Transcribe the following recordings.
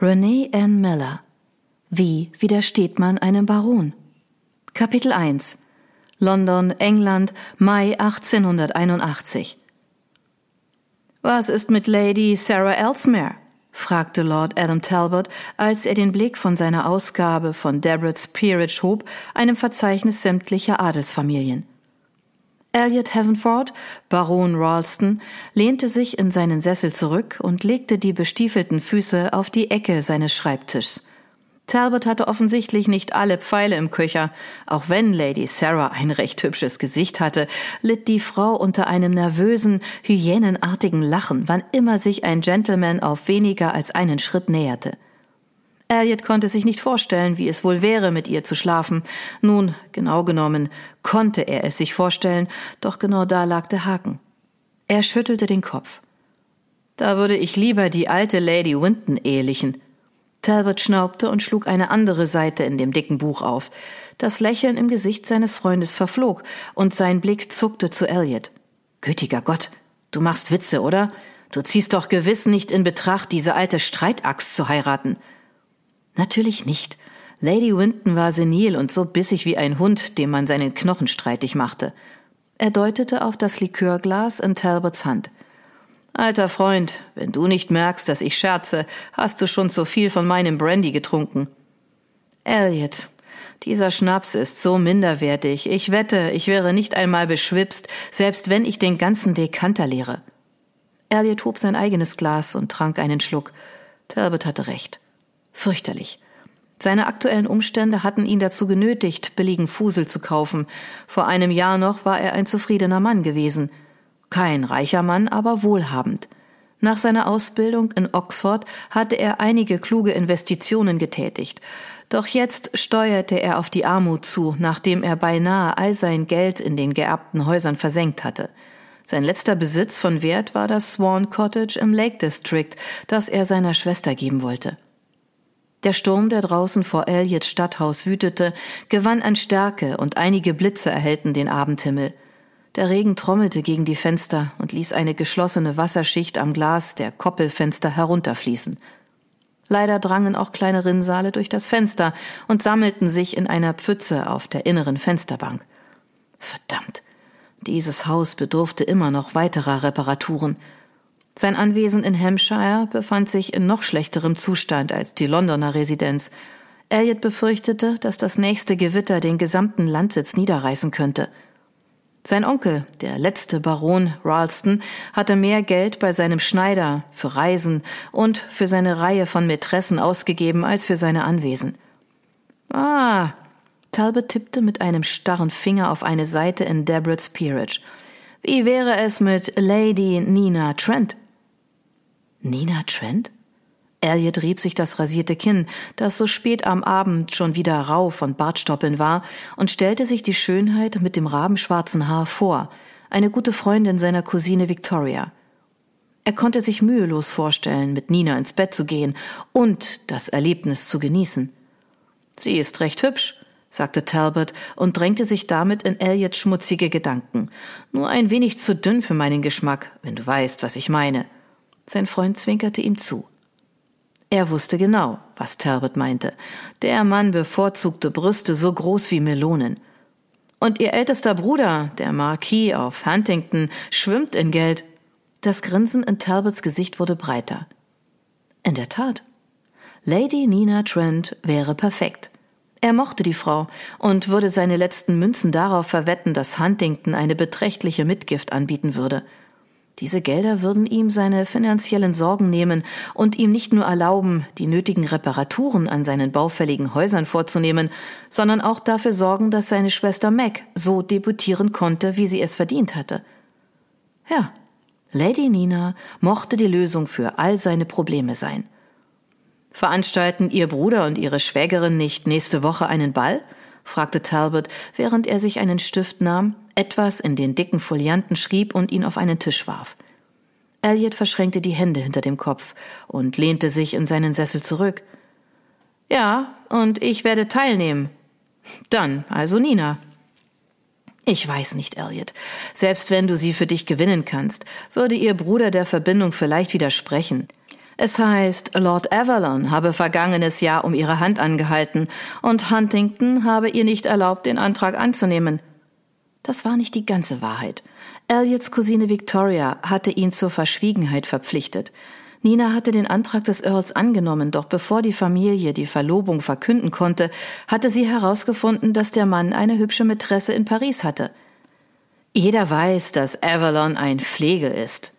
Renee Ann Miller. Wie widersteht man einem Baron? Kapitel 1 London, England, Mai 1881 Was ist mit Lady Sarah Ellesmere? fragte Lord Adam Talbot, als er den Blick von seiner Ausgabe von Debrets Peerage hob, einem Verzeichnis sämtlicher Adelsfamilien. Elliot Havenford, Baron Ralston, lehnte sich in seinen Sessel zurück und legte die bestiefelten Füße auf die Ecke seines Schreibtischs. Talbot hatte offensichtlich nicht alle Pfeile im Köcher. Auch wenn Lady Sarah ein recht hübsches Gesicht hatte, litt die Frau unter einem nervösen, hyänenartigen Lachen, wann immer sich ein Gentleman auf weniger als einen Schritt näherte. Elliot konnte sich nicht vorstellen, wie es wohl wäre, mit ihr zu schlafen. Nun, genau genommen, konnte er es sich vorstellen, doch genau da lag der Haken. Er schüttelte den Kopf. Da würde ich lieber die alte Lady Winton ehelichen. Talbot schnaubte und schlug eine andere Seite in dem dicken Buch auf. Das Lächeln im Gesicht seines Freundes verflog, und sein Blick zuckte zu Elliot. Gütiger Gott, du machst Witze, oder? Du ziehst doch gewiss nicht in Betracht, diese alte Streitaxt zu heiraten. Natürlich nicht. Lady Winton war senil und so bissig wie ein Hund, dem man seinen Knochen streitig machte. Er deutete auf das Likörglas in Talbots Hand. Alter Freund, wenn du nicht merkst, dass ich scherze, hast du schon zu viel von meinem Brandy getrunken. Elliot, dieser Schnaps ist so minderwertig. Ich wette, ich wäre nicht einmal beschwipst, selbst wenn ich den ganzen Dekanter leere. Elliot hob sein eigenes Glas und trank einen Schluck. Talbot hatte recht. Fürchterlich. Seine aktuellen Umstände hatten ihn dazu genötigt, billigen Fusel zu kaufen. Vor einem Jahr noch war er ein zufriedener Mann gewesen. Kein reicher Mann, aber wohlhabend. Nach seiner Ausbildung in Oxford hatte er einige kluge Investitionen getätigt. Doch jetzt steuerte er auf die Armut zu, nachdem er beinahe all sein Geld in den geerbten Häusern versenkt hatte. Sein letzter Besitz von Wert war das Swan Cottage im Lake District, das er seiner Schwester geben wollte. Der Sturm, der draußen vor Elliots Stadthaus wütete, gewann an Stärke und einige Blitze erhellten den Abendhimmel. Der Regen trommelte gegen die Fenster und ließ eine geschlossene Wasserschicht am Glas der Koppelfenster herunterfließen. Leider drangen auch kleine Rinnsale durch das Fenster und sammelten sich in einer Pfütze auf der inneren Fensterbank. Verdammt, dieses Haus bedurfte immer noch weiterer Reparaturen. Sein Anwesen in Hampshire befand sich in noch schlechterem Zustand als die Londoner Residenz. Elliot befürchtete, dass das nächste Gewitter den gesamten Landsitz niederreißen könnte. Sein Onkel, der letzte Baron Ralston, hatte mehr Geld bei seinem Schneider für Reisen und für seine Reihe von Mätressen ausgegeben als für seine Anwesen. Ah, Talbot tippte mit einem starren Finger auf eine Seite in Debrets Peerage. Wie wäre es mit Lady Nina Trent? Nina Trent? Elliot rieb sich das rasierte Kinn, das so spät am Abend schon wieder rau von Bartstoppeln war, und stellte sich die Schönheit mit dem rabenschwarzen Haar vor, eine gute Freundin seiner Cousine Victoria. Er konnte sich mühelos vorstellen, mit Nina ins Bett zu gehen und das Erlebnis zu genießen. Sie ist recht hübsch, sagte Talbot und drängte sich damit in Elliots schmutzige Gedanken. Nur ein wenig zu dünn für meinen Geschmack, wenn du weißt, was ich meine. Sein Freund zwinkerte ihm zu. Er wusste genau, was Talbot meinte. Der Mann bevorzugte Brüste so groß wie Melonen. Und ihr ältester Bruder, der Marquis auf Huntington, schwimmt in Geld. Das Grinsen in Talbots Gesicht wurde breiter. In der Tat. Lady Nina Trent wäre perfekt. Er mochte die Frau und würde seine letzten Münzen darauf verwetten, dass Huntington eine beträchtliche Mitgift anbieten würde. Diese Gelder würden ihm seine finanziellen Sorgen nehmen und ihm nicht nur erlauben, die nötigen Reparaturen an seinen baufälligen Häusern vorzunehmen, sondern auch dafür sorgen, dass seine Schwester Mac so debütieren konnte, wie sie es verdient hatte. Ja, Lady Nina mochte die Lösung für all seine Probleme sein. Veranstalten Ihr Bruder und Ihre Schwägerin nicht nächste Woche einen Ball? Fragte Talbot, während er sich einen Stift nahm, etwas in den dicken Folianten schrieb und ihn auf einen Tisch warf. Elliot verschränkte die Hände hinter dem Kopf und lehnte sich in seinen Sessel zurück. Ja, und ich werde teilnehmen. Dann also Nina. Ich weiß nicht, Elliot. Selbst wenn du sie für dich gewinnen kannst, würde ihr Bruder der Verbindung vielleicht widersprechen. Es heißt, Lord Avalon habe vergangenes Jahr um ihre Hand angehalten und Huntington habe ihr nicht erlaubt, den Antrag anzunehmen. Das war nicht die ganze Wahrheit. Elliots Cousine Victoria hatte ihn zur Verschwiegenheit verpflichtet. Nina hatte den Antrag des Earls angenommen, doch bevor die Familie die Verlobung verkünden konnte, hatte sie herausgefunden, dass der Mann eine hübsche Mätresse in Paris hatte. Jeder weiß, dass Avalon ein Flegel ist.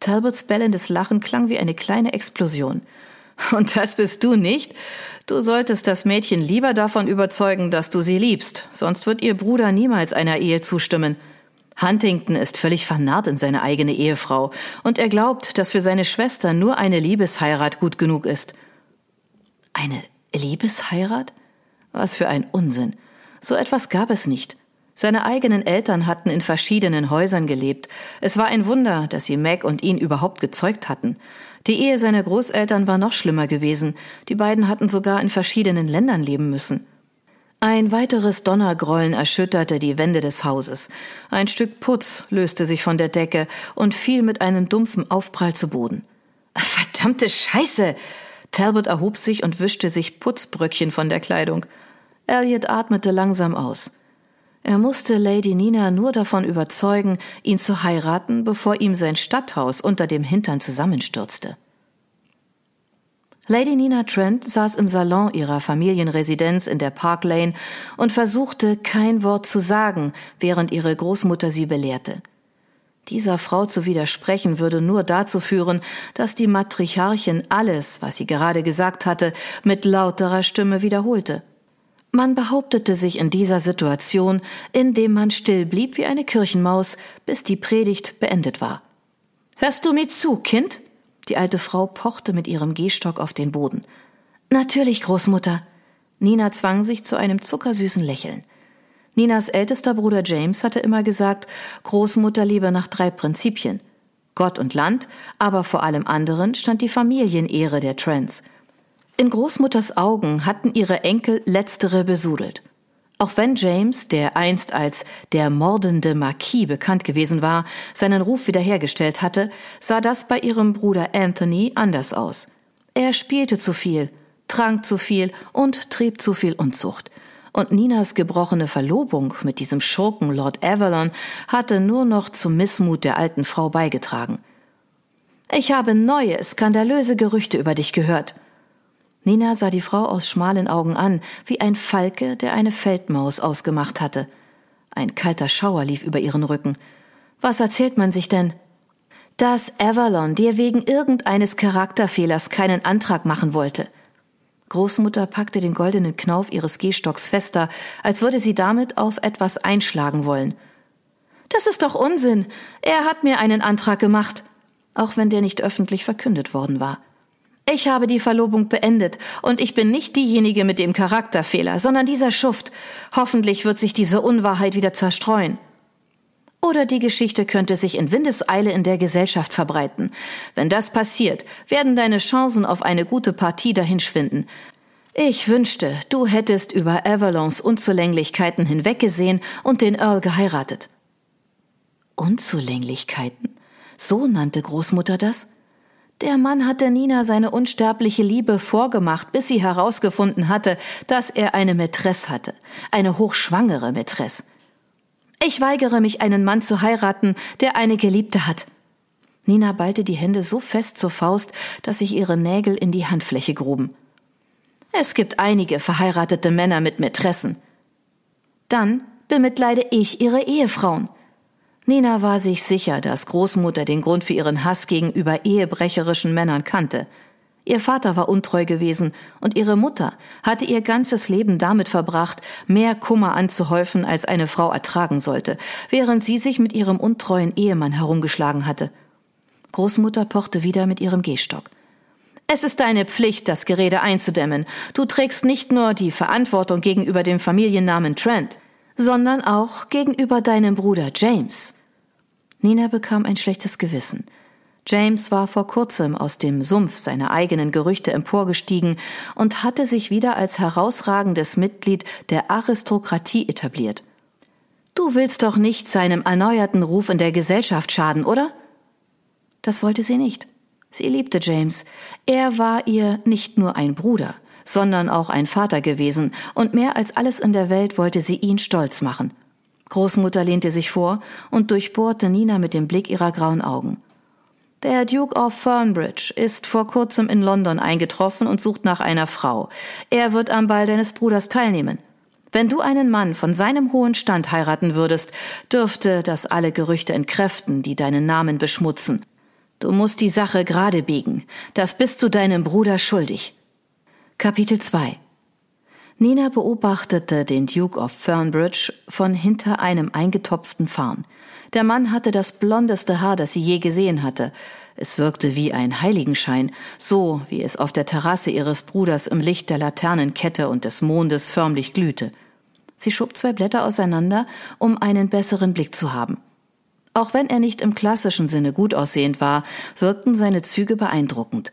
Talbots bellendes Lachen klang wie eine kleine Explosion. Und das bist du nicht? Du solltest das Mädchen lieber davon überzeugen, dass du sie liebst, sonst wird ihr Bruder niemals einer Ehe zustimmen. Huntington ist völlig vernarrt in seine eigene Ehefrau, und er glaubt, dass für seine Schwester nur eine Liebesheirat gut genug ist. Eine Liebesheirat? Was für ein Unsinn. So etwas gab es nicht. Seine eigenen Eltern hatten in verschiedenen Häusern gelebt. Es war ein Wunder, dass sie Meg und ihn überhaupt gezeugt hatten. Die Ehe seiner Großeltern war noch schlimmer gewesen. Die beiden hatten sogar in verschiedenen Ländern leben müssen. Ein weiteres Donnergrollen erschütterte die Wände des Hauses. Ein Stück Putz löste sich von der Decke und fiel mit einem dumpfen Aufprall zu Boden. Verdammte Scheiße! Talbot erhob sich und wischte sich Putzbröckchen von der Kleidung. Elliot atmete langsam aus. Er musste Lady Nina nur davon überzeugen, ihn zu heiraten, bevor ihm sein Stadthaus unter dem Hintern zusammenstürzte. Lady Nina Trent saß im Salon ihrer Familienresidenz in der Park Lane und versuchte kein Wort zu sagen, während ihre Großmutter sie belehrte. Dieser Frau zu widersprechen würde nur dazu führen, dass die Matriarchin alles, was sie gerade gesagt hatte, mit lauterer Stimme wiederholte. Man behauptete sich in dieser Situation, indem man still blieb wie eine Kirchenmaus, bis die Predigt beendet war. Hörst du mir zu, Kind? Die alte Frau pochte mit ihrem Gehstock auf den Boden. Natürlich, Großmutter. Nina zwang sich zu einem zuckersüßen Lächeln. Ninas ältester Bruder James hatte immer gesagt, Großmutter liebe nach drei Prinzipien. Gott und Land, aber vor allem anderen stand die Familienehre der Trents. In Großmutters Augen hatten ihre Enkel letztere besudelt. Auch wenn James, der einst als der mordende Marquis bekannt gewesen war, seinen Ruf wiederhergestellt hatte, sah das bei ihrem Bruder Anthony anders aus. Er spielte zu viel, trank zu viel und trieb zu viel Unzucht. Und Ninas gebrochene Verlobung mit diesem Schurken Lord Avalon hatte nur noch zum Missmut der alten Frau beigetragen. Ich habe neue, skandalöse Gerüchte über dich gehört, Nina sah die Frau aus schmalen Augen an, wie ein Falke, der eine Feldmaus ausgemacht hatte. Ein kalter Schauer lief über ihren Rücken. Was erzählt man sich denn? Dass Avalon dir wegen irgendeines Charakterfehlers keinen Antrag machen wollte. Großmutter packte den goldenen Knauf ihres Gehstocks fester, als würde sie damit auf etwas einschlagen wollen. Das ist doch Unsinn. Er hat mir einen Antrag gemacht, auch wenn der nicht öffentlich verkündet worden war. Ich habe die Verlobung beendet und ich bin nicht diejenige mit dem Charakterfehler, sondern dieser Schuft. Hoffentlich wird sich diese Unwahrheit wieder zerstreuen. Oder die Geschichte könnte sich in Windeseile in der Gesellschaft verbreiten. Wenn das passiert, werden deine Chancen auf eine gute Partie dahinschwinden. Ich wünschte, du hättest über Avalons Unzulänglichkeiten hinweggesehen und den Earl geheiratet. Unzulänglichkeiten? So nannte Großmutter das? Der Mann hatte Nina seine unsterbliche Liebe vorgemacht, bis sie herausgefunden hatte, dass er eine Mätresse hatte, eine hochschwangere Mätresse. Ich weigere mich, einen Mann zu heiraten, der eine Geliebte hat. Nina ballte die Hände so fest zur Faust, dass sich ihre Nägel in die Handfläche gruben. Es gibt einige verheiratete Männer mit Mätressen. Dann bemitleide ich ihre Ehefrauen. Nina war sich sicher, dass Großmutter den Grund für ihren Hass gegenüber ehebrecherischen Männern kannte. Ihr Vater war untreu gewesen und ihre Mutter hatte ihr ganzes Leben damit verbracht, mehr Kummer anzuhäufen, als eine Frau ertragen sollte, während sie sich mit ihrem untreuen Ehemann herumgeschlagen hatte. Großmutter pochte wieder mit ihrem Gehstock. Es ist deine Pflicht, das Gerede einzudämmen. Du trägst nicht nur die Verantwortung gegenüber dem Familiennamen Trent, sondern auch gegenüber deinem Bruder James. Nina bekam ein schlechtes Gewissen. James war vor kurzem aus dem Sumpf seiner eigenen Gerüchte emporgestiegen und hatte sich wieder als herausragendes Mitglied der Aristokratie etabliert. Du willst doch nicht seinem erneuerten Ruf in der Gesellschaft schaden, oder? Das wollte sie nicht. Sie liebte James. Er war ihr nicht nur ein Bruder, sondern auch ein Vater gewesen, und mehr als alles in der Welt wollte sie ihn stolz machen. Großmutter lehnte sich vor und durchbohrte Nina mit dem Blick ihrer grauen Augen. Der Duke of Fernbridge ist vor kurzem in London eingetroffen und sucht nach einer Frau. Er wird am Ball deines Bruders teilnehmen. Wenn du einen Mann von seinem hohen Stand heiraten würdest, dürfte das alle Gerüchte entkräften, die deinen Namen beschmutzen. Du musst die Sache gerade biegen. Das bist du deinem Bruder schuldig. Kapitel 2 Nina beobachtete den Duke of Fernbridge von hinter einem eingetopften Farn. Der Mann hatte das blondeste Haar, das sie je gesehen hatte. Es wirkte wie ein Heiligenschein, so wie es auf der Terrasse ihres Bruders im Licht der Laternenkette und des Mondes förmlich glühte. Sie schob zwei Blätter auseinander, um einen besseren Blick zu haben. Auch wenn er nicht im klassischen Sinne gut aussehend war, wirkten seine Züge beeindruckend.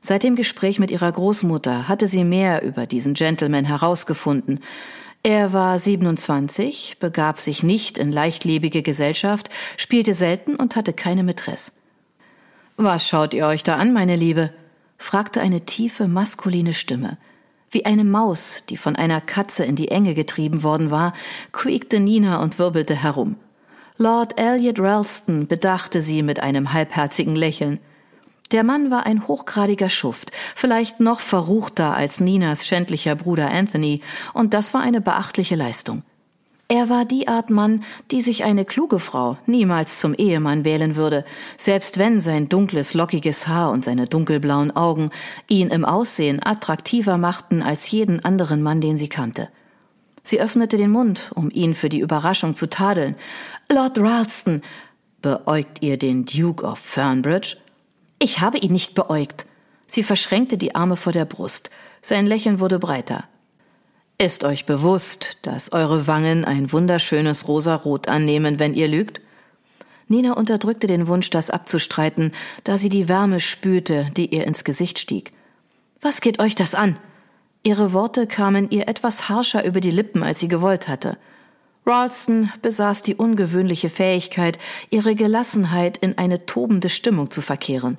Seit dem Gespräch mit ihrer Großmutter hatte sie mehr über diesen Gentleman herausgefunden. Er war 27, begab sich nicht in leichtlebige Gesellschaft, spielte selten und hatte keine Mätresse. Was schaut ihr euch da an, meine Liebe? fragte eine tiefe, maskuline Stimme. Wie eine Maus, die von einer Katze in die Enge getrieben worden war, quiekte Nina und wirbelte herum. Lord Elliot Ralston bedachte sie mit einem halbherzigen Lächeln. Der Mann war ein hochgradiger Schuft, vielleicht noch verruchter als Ninas schändlicher Bruder Anthony, und das war eine beachtliche Leistung. Er war die Art Mann, die sich eine kluge Frau niemals zum Ehemann wählen würde, selbst wenn sein dunkles, lockiges Haar und seine dunkelblauen Augen ihn im Aussehen attraktiver machten als jeden anderen Mann, den sie kannte. Sie öffnete den Mund, um ihn für die Überraschung zu tadeln. Lord Ralston, beäugt ihr den Duke of Fernbridge? Ich habe ihn nicht beäugt. Sie verschränkte die Arme vor der Brust. Sein Lächeln wurde breiter. Ist euch bewusst, dass eure Wangen ein wunderschönes Rosarot annehmen, wenn ihr lügt? Nina unterdrückte den Wunsch, das abzustreiten, da sie die Wärme spürte, die ihr ins Gesicht stieg. Was geht euch das an? Ihre Worte kamen ihr etwas harscher über die Lippen, als sie gewollt hatte. Ralston besaß die ungewöhnliche Fähigkeit, ihre Gelassenheit in eine tobende Stimmung zu verkehren.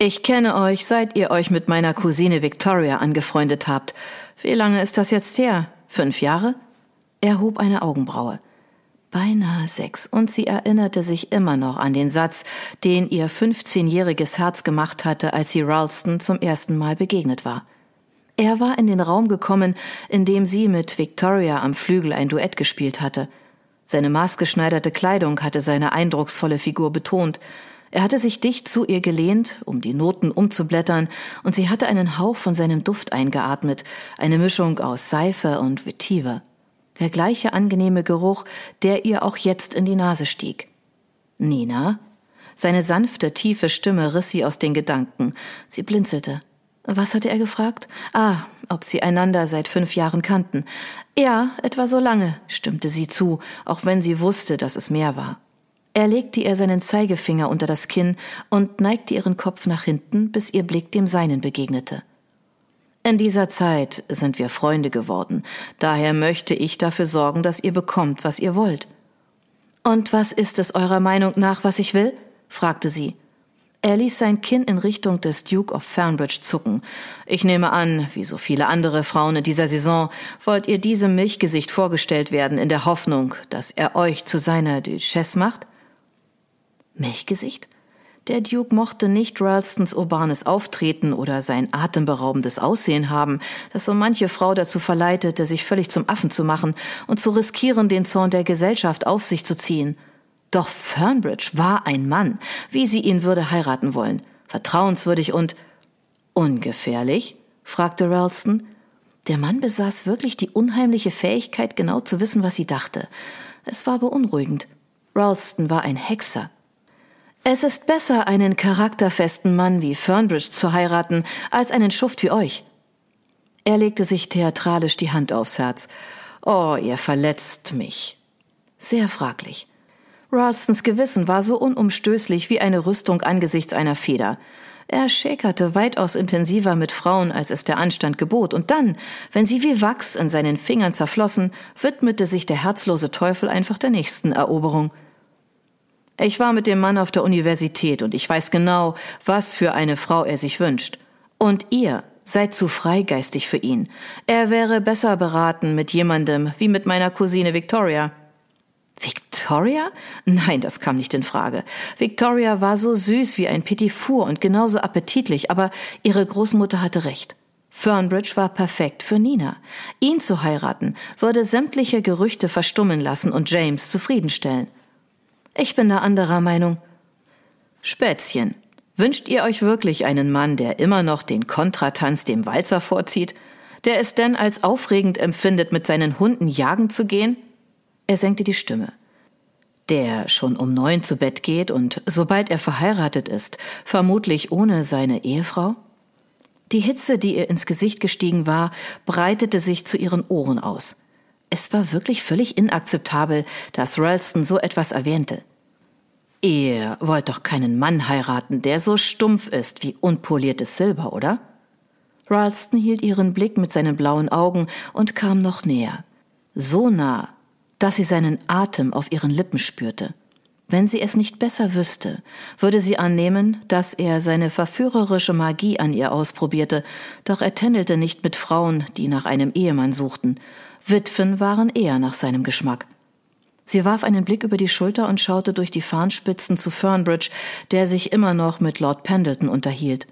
Ich kenne euch, seit ihr euch mit meiner Cousine Victoria angefreundet habt. Wie lange ist das jetzt her? Fünf Jahre? Er hob eine Augenbraue. Beinahe sechs, und sie erinnerte sich immer noch an den Satz, den ihr fünfzehnjähriges Herz gemacht hatte, als sie Ralston zum ersten Mal begegnet war. Er war in den Raum gekommen, in dem sie mit Victoria am Flügel ein Duett gespielt hatte. Seine maßgeschneiderte Kleidung hatte seine eindrucksvolle Figur betont, er hatte sich dicht zu ihr gelehnt, um die Noten umzublättern, und sie hatte einen Hauch von seinem Duft eingeatmet, eine Mischung aus Seife und Vetiver. Der gleiche angenehme Geruch, der ihr auch jetzt in die Nase stieg. Nina? Seine sanfte, tiefe Stimme riss sie aus den Gedanken. Sie blinzelte. Was hatte er gefragt? Ah, ob sie einander seit fünf Jahren kannten. Ja, etwa so lange, stimmte sie zu, auch wenn sie wusste, dass es mehr war. Er legte ihr seinen Zeigefinger unter das Kinn und neigte ihren Kopf nach hinten, bis ihr Blick dem seinen begegnete. In dieser Zeit sind wir Freunde geworden, daher möchte ich dafür sorgen, dass ihr bekommt, was ihr wollt. Und was ist es eurer Meinung nach, was ich will? fragte sie. Er ließ sein Kinn in Richtung des Duke of Fernbridge zucken. Ich nehme an, wie so viele andere Frauen in dieser Saison, wollt ihr diesem Milchgesicht vorgestellt werden in der Hoffnung, dass er euch zu seiner Duchesse macht? Milchgesicht? Der Duke mochte nicht Ralstons urbanes Auftreten oder sein atemberaubendes Aussehen haben, das so manche Frau dazu verleitete, sich völlig zum Affen zu machen und zu riskieren, den Zorn der Gesellschaft auf sich zu ziehen. Doch Fernbridge war ein Mann, wie sie ihn würde heiraten wollen. Vertrauenswürdig und ungefährlich? fragte Ralston. Der Mann besaß wirklich die unheimliche Fähigkeit, genau zu wissen, was sie dachte. Es war beunruhigend. Ralston war ein Hexer. Es ist besser, einen charakterfesten Mann wie Fernbridge zu heiraten, als einen Schuft wie euch. Er legte sich theatralisch die Hand aufs Herz. Oh, ihr verletzt mich. Sehr fraglich. Ralstons Gewissen war so unumstößlich wie eine Rüstung angesichts einer Feder. Er schäkerte weitaus intensiver mit Frauen, als es der Anstand gebot, und dann, wenn sie wie Wachs in seinen Fingern zerflossen, widmete sich der herzlose Teufel einfach der nächsten Eroberung. Ich war mit dem Mann auf der Universität und ich weiß genau, was für eine Frau er sich wünscht. Und ihr seid zu freigeistig für ihn. Er wäre besser beraten mit jemandem wie mit meiner Cousine Victoria. Victoria? Nein, das kam nicht in Frage. Victoria war so süß wie ein Petit Four und genauso appetitlich, aber ihre Großmutter hatte recht. Fernbridge war perfekt für Nina. Ihn zu heiraten würde sämtliche Gerüchte verstummen lassen und James zufriedenstellen. Ich bin da anderer Meinung. Spätzchen, wünscht ihr euch wirklich einen Mann, der immer noch den Kontratanz dem Walzer vorzieht, der es denn als aufregend empfindet, mit seinen Hunden jagen zu gehen? Er senkte die Stimme. Der schon um neun zu Bett geht und sobald er verheiratet ist, vermutlich ohne seine Ehefrau? Die Hitze, die ihr ins Gesicht gestiegen war, breitete sich zu ihren Ohren aus. Es war wirklich völlig inakzeptabel, dass Ralston so etwas erwähnte. Ihr wollt doch keinen Mann heiraten, der so stumpf ist wie unpoliertes Silber, oder? Ralston hielt ihren Blick mit seinen blauen Augen und kam noch näher. So nah, dass sie seinen Atem auf ihren Lippen spürte. Wenn sie es nicht besser wüsste, würde sie annehmen, dass er seine verführerische Magie an ihr ausprobierte, doch er tändelte nicht mit Frauen, die nach einem Ehemann suchten. Witwen waren eher nach seinem Geschmack. Sie warf einen Blick über die Schulter und schaute durch die Fahnenspitzen zu Fernbridge, der sich immer noch mit Lord Pendleton unterhielt.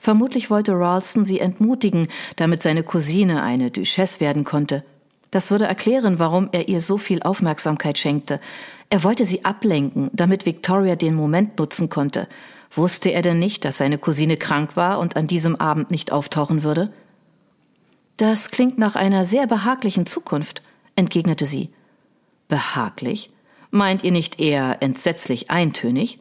Vermutlich wollte Ralston sie entmutigen, damit seine Cousine eine Duchesse werden konnte. Das würde erklären, warum er ihr so viel Aufmerksamkeit schenkte. Er wollte sie ablenken, damit Victoria den Moment nutzen konnte. Wusste er denn nicht, dass seine Cousine krank war und an diesem Abend nicht auftauchen würde? Das klingt nach einer sehr behaglichen Zukunft, entgegnete sie. Behaglich? Meint ihr nicht eher entsetzlich eintönig?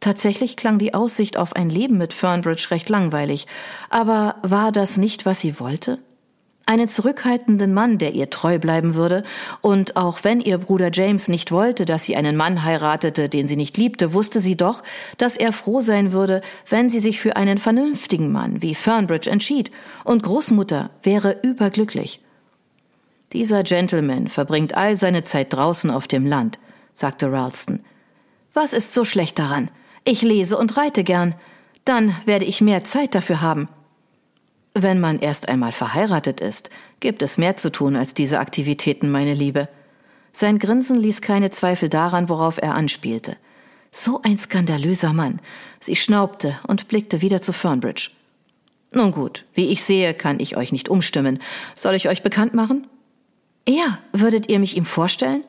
Tatsächlich klang die Aussicht auf ein Leben mit Fernbridge recht langweilig, aber war das nicht, was sie wollte? einen zurückhaltenden Mann, der ihr treu bleiben würde, und auch wenn ihr Bruder James nicht wollte, dass sie einen Mann heiratete, den sie nicht liebte, wusste sie doch, dass er froh sein würde, wenn sie sich für einen vernünftigen Mann wie Fernbridge entschied, und Großmutter wäre überglücklich. Dieser Gentleman verbringt all seine Zeit draußen auf dem Land, sagte Ralston. Was ist so schlecht daran? Ich lese und reite gern. Dann werde ich mehr Zeit dafür haben. Wenn man erst einmal verheiratet ist, gibt es mehr zu tun als diese Aktivitäten, meine Liebe. Sein Grinsen ließ keine Zweifel daran, worauf er anspielte. So ein skandalöser Mann. Sie schnaubte und blickte wieder zu Fernbridge. Nun gut, wie ich sehe, kann ich euch nicht umstimmen. Soll ich euch bekannt machen? Ja, würdet ihr mich ihm vorstellen?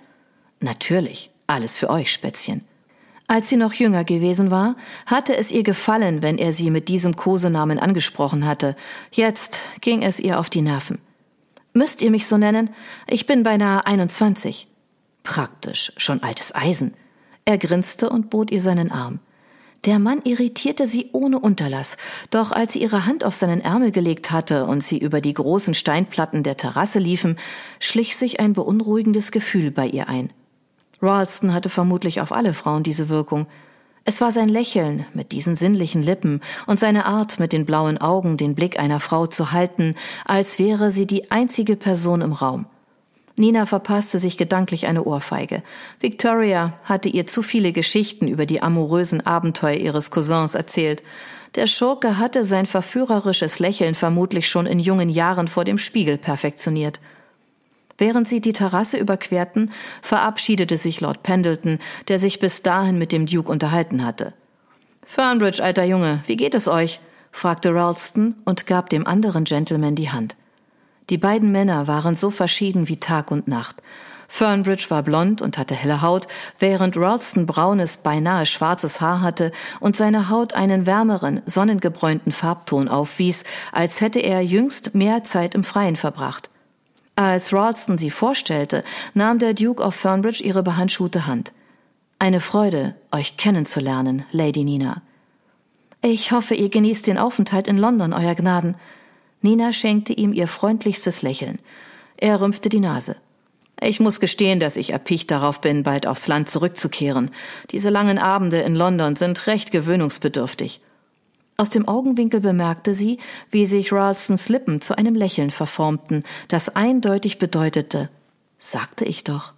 Natürlich, alles für euch, Spätzchen. Als sie noch jünger gewesen war, hatte es ihr gefallen, wenn er sie mit diesem Kosenamen angesprochen hatte. Jetzt ging es ihr auf die Nerven. Müsst ihr mich so nennen? Ich bin beinahe 21. Praktisch, schon altes Eisen. Er grinste und bot ihr seinen Arm. Der Mann irritierte sie ohne Unterlass, doch als sie ihre Hand auf seinen Ärmel gelegt hatte und sie über die großen Steinplatten der Terrasse liefen, schlich sich ein beunruhigendes Gefühl bei ihr ein. Ralston hatte vermutlich auf alle Frauen diese Wirkung. Es war sein Lächeln mit diesen sinnlichen Lippen und seine Art mit den blauen Augen den Blick einer Frau zu halten, als wäre sie die einzige Person im Raum. Nina verpasste sich gedanklich eine Ohrfeige. Victoria hatte ihr zu viele Geschichten über die amorösen Abenteuer ihres Cousins erzählt. Der Schurke hatte sein verführerisches Lächeln vermutlich schon in jungen Jahren vor dem Spiegel perfektioniert. Während sie die Terrasse überquerten, verabschiedete sich Lord Pendleton, der sich bis dahin mit dem Duke unterhalten hatte. Fernbridge, alter Junge, wie geht es euch? fragte Ralston und gab dem anderen Gentleman die Hand. Die beiden Männer waren so verschieden wie Tag und Nacht. Fernbridge war blond und hatte helle Haut, während Ralston braunes, beinahe schwarzes Haar hatte und seine Haut einen wärmeren, sonnengebräunten Farbton aufwies, als hätte er jüngst mehr Zeit im Freien verbracht. Als Ralston sie vorstellte, nahm der Duke of Fernbridge ihre behandschuhte Hand. Eine Freude, euch kennenzulernen, Lady Nina. Ich hoffe, ihr genießt den Aufenthalt in London, Euer Gnaden. Nina schenkte ihm ihr freundlichstes Lächeln. Er rümpfte die Nase. Ich muss gestehen, dass ich erpicht darauf bin, bald aufs Land zurückzukehren. Diese langen Abende in London sind recht gewöhnungsbedürftig. Aus dem Augenwinkel bemerkte sie, wie sich Ralstons Lippen zu einem Lächeln verformten, das eindeutig bedeutete, sagte ich doch.